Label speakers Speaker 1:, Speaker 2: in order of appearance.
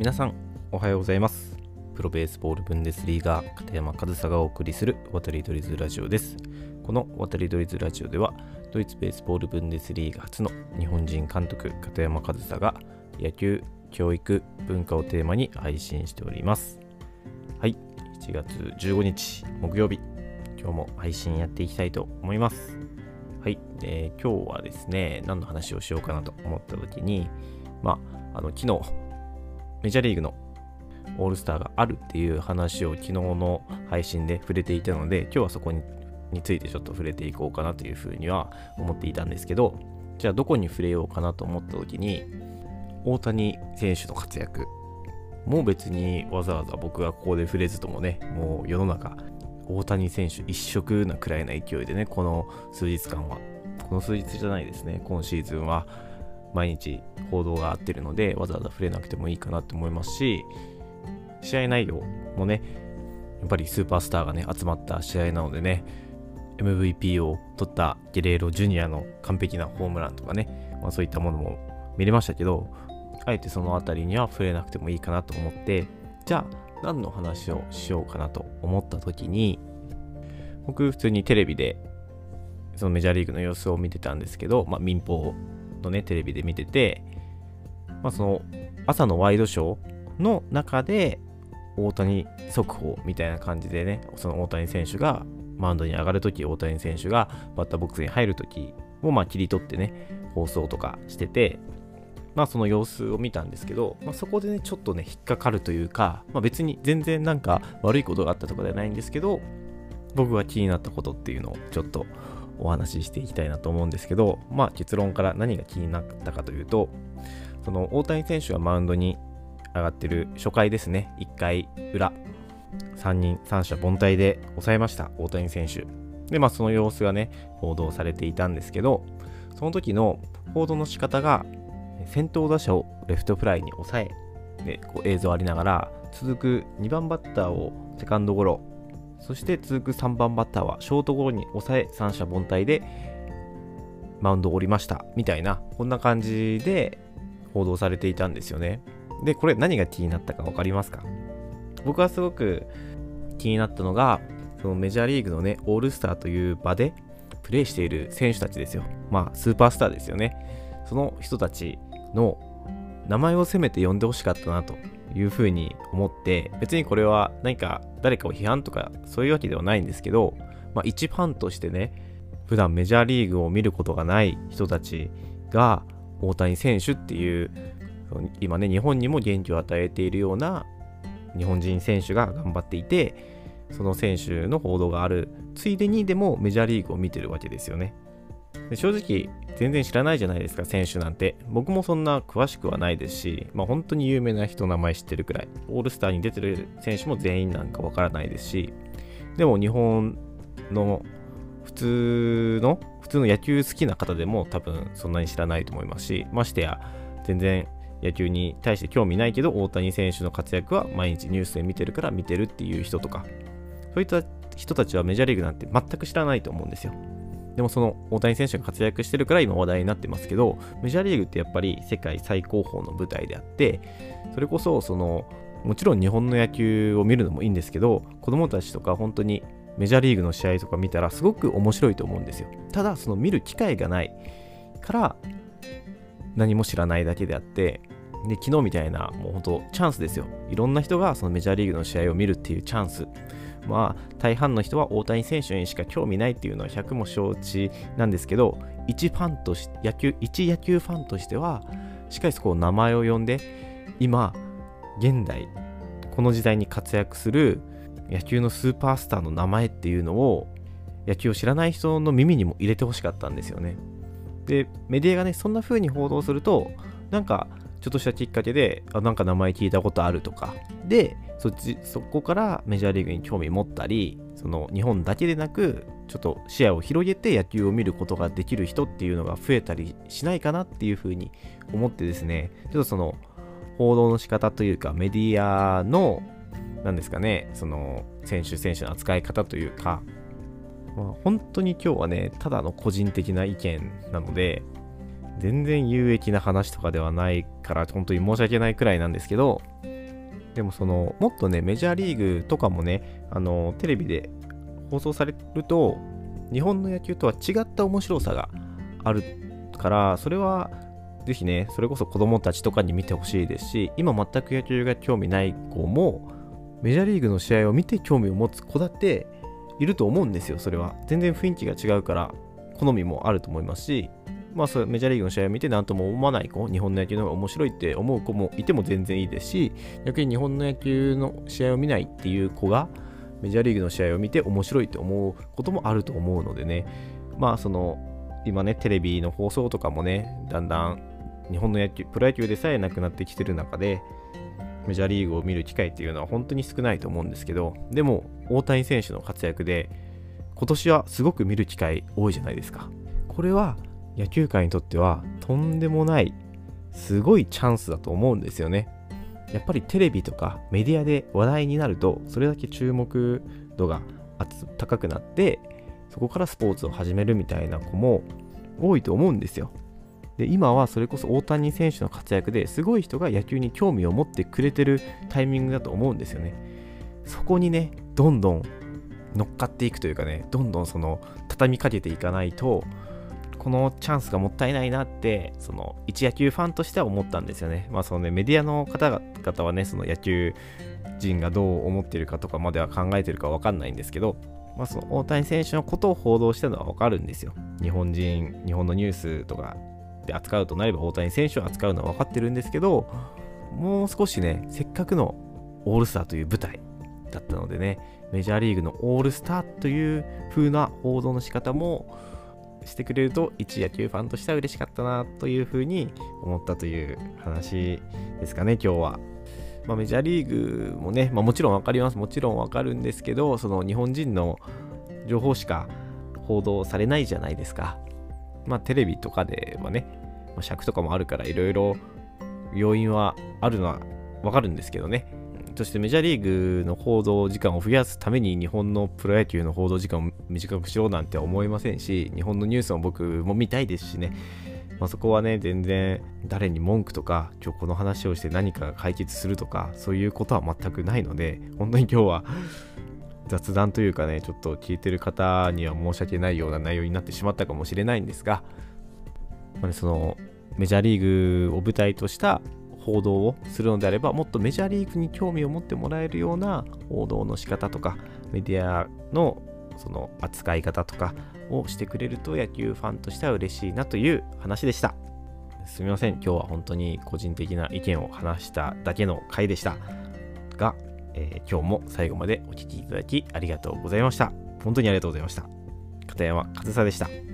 Speaker 1: 皆さんおはようございます。プロベースボールブンデスリーガー片山和沙がお送りする渡り鳥ズラジオです。この渡り鳥ズラジオではドイツベースボールブンデスリーガ初の日本人監督片山和沙が野球教育文化をテーマに配信しております。はい1月15日木曜日。今日も配信やっていきたいと思います。はい、えー今日はですね何の話をしようかなと思った時にまああの昨日メジャーリーグのオールスターがあるっていう話を昨日の配信で触れていたので、今日はそこにについてちょっと触れていこうかなというふうには思っていたんですけど、じゃあどこに触れようかなと思った時に、大谷選手の活躍。もう別にわざわざ僕がここで触れずともね、もう世の中、大谷選手一色なくらいな勢いでね、この数日間は、この数日じゃないですね、今シーズンは毎日報道があってるのでわざわざ触れなくてもいいかなと思いますし試合内容もねやっぱりスーパースターがね集まった試合なのでね MVP を取ったゲレーロジュニアの完璧なホームランとかね、まあ、そういったものも見れましたけどあえてその辺りには触れなくてもいいかなと思ってじゃあ何の話をしようかなと思った時に僕普通にテレビでそのメジャーリーグの様子を見てたんですけど、まあ、民放のね、テレビで見てて、まあ、その朝のワイドショーの中で大谷速報みたいな感じでね、その大谷選手がマウンドに上がるとき、大谷選手がバッターボックスに入るときをまあ切り取ってね、放送とかしてて、まあその様子を見たんですけど、まあ、そこでね、ちょっとね、引っかかるというか、まあ、別に全然なんか悪いことがあったとかではないんですけど、僕が気になったことっていうのをちょっとお話ししていきたいなと思うんですけど、まあ結論から何が気になったかというと、その大谷選手がマウンドに上がってる初回ですね、1回裏、3人、3者凡退で抑えました、大谷選手。で、まあその様子がね、報道されていたんですけど、その時の報道の仕方が、先頭打者をレフトフライに抑え、でこう映像ありながら、続く2番バッターをセカンドゴロ、そして続く3番バッターはショートゴロに抑え三者凡退でマウンドを降りました。みたいなこんな感じで報道されていたんですよね。でこれ何が気になったか分かりますか？僕はすごく気になったのがそのメジャーリーグのねオールスターという場でプレーしている選手たちですよ。まあスーパースターですよね。その人たちの名前をせめて呼んでほしかったなと。いうふうに思って別にこれは何か誰かを批判とかそういうわけではないんですけど、まあ、一ファンとしてね普段メジャーリーグを見ることがない人たちが大谷選手っていう今ね日本にも元気を与えているような日本人選手が頑張っていてその選手の報道がある。ついでにでもメジャーリーグを見てるわけですよね。で正直全然知らないじゃないですか選手なんて。僕もそんな詳しくはないですし、まあ、本当に有名な人の名前知ってるくらい。オールスターに出てる選手も全員なんかわからないですしでも日本の普通の普通の野球好きな方でも多分そんなに知らないと思いますしましてや全然野球に対して興味ないけど大谷選手の活躍は毎日ニュースで見てるから見てるっていう人とかそういった人たちはメジャーリーグなんて全く知らないと思うんですよ。でもその大谷選手が活躍してるから今話題になってますけど、メジャーリーグってやっぱり世界最高峰の舞台であって、それこそその、もちろん日本の野球を見るのもいいんですけど、子供たちとか本当にメジャーリーグの試合とか見たらすごく面白いと思うんですよ。ただ、その見る機会がないから何も知らないだけであって、で昨日みたいなもう本当チャンスですよ。いろんな人がそのメジャーリーグの試合を見るっていうチャンス。まあ、大半の人は大谷選手にしか興味ないっていうのは100も承知なんですけど、一ファンとし野球、一野球ファンとしては、しっかりそこ名前を呼んで、今、現代、この時代に活躍する野球のスーパースターの名前っていうのを、野球を知らない人の耳にも入れてほしかったんですよね。で、メディアがね、そんな風に報道すると、なんか、ちょっとしたきっかけで、あ、なんか名前聞いたことあるとか、で、そっち、そこからメジャーリーグに興味持ったり、その日本だけでなく、ちょっと視野を広げて野球を見ることができる人っていうのが増えたりしないかなっていうふうに思ってですね、ちょっとその報道の仕方というかメディアの、なんですかね、その選手選手の扱い方というか、まあ、本当に今日はね、ただの個人的な意見なので、全然有益な話とかではないから、本当に申し訳ないくらいなんですけど、でもそのもっとねメジャーリーグとかもねあのテレビで放送されると日本の野球とは違った面白さがあるからそれはぜひねそれこそ子供たちとかに見てほしいですし今全く野球が興味ない子もメジャーリーグの試合を見て興味を持つ子だっていると思うんですよそれは。全然雰囲気が違うから好みもあると思いますしまあ、そメジャーリーグの試合を見て何とも思わない子、日本の野球の方が面白いって思う子もいても全然いいですし、逆に日本の野球の試合を見ないっていう子が、メジャーリーグの試合を見て面白いって思うこともあると思うのでね、まあ、その、今ね、テレビの放送とかもね、だんだん日本の野球、プロ野球でさえなくなってきてる中で、メジャーリーグを見る機会っていうのは本当に少ないと思うんですけど、でも、大谷選手の活躍で、今年はすごく見る機会多いじゃないですか。これは野球界にとってはとんでもないすごいチャンスだと思うんですよね。やっぱりテレビとかメディアで話題になるとそれだけ注目度が高くなってそこからスポーツを始めるみたいな子も多いと思うんですよ。で今はそれこそ大谷選手の活躍ですごい人が野球に興味を持ってくれてるタイミングだと思うんですよね。そこにねどんどん乗っかっていくというかねどんどんその畳みかけていかないとこのチャンスがもったいないなって、その一野球ファンとしては思ったんですよね。まあそのね、メディアの方々はね、その野球人がどう思ってるかとかまでは考えてるかわかんないんですけど、まあその大谷選手のことを報道してるのはわかるんですよ。日本人、日本のニュースとかで扱うとなれば大谷選手を扱うのは分かってるんですけど、もう少しね、せっかくのオールスターという舞台だったのでね、メジャーリーグのオールスターという風な報道の仕方もしてくれると一野球ファンとしては嬉しかったなというふうに思ったという話ですかね今日は。まあ、メジャーリーグもね、まあ、もちろん分かりますもちろん分かるんですけどその日本人の情報しか報道されないじゃないですか。まあテレビとかではね、まあ、尺とかもあるからいろいろ要因はあるのは分かるんですけどね。そしてメジャーリーグの報道時間を増やすために日本のプロ野球の報道時間を短くしようなんて思いませんし日本のニュースも僕も見たいですしね、まあ、そこはね全然誰に文句とか今日この話をして何かが解決するとかそういうことは全くないので本当に今日は雑談というかねちょっと聞いてる方には申し訳ないような内容になってしまったかもしれないんですが、まあね、そのメジャーリーグを舞台とした報道をするのであればもっとメジャーリーグに興味を持ってもらえるような報道の仕方とかメディアのその扱い方とかをしてくれると野球ファンとしては嬉しいなという話でした。すみません。今日は本当に個人的な意見を話しただけの回でした。が、えー、今日も最後までお聴きいただきありがとうございました。本当にありがとうございました。片山和沙でした。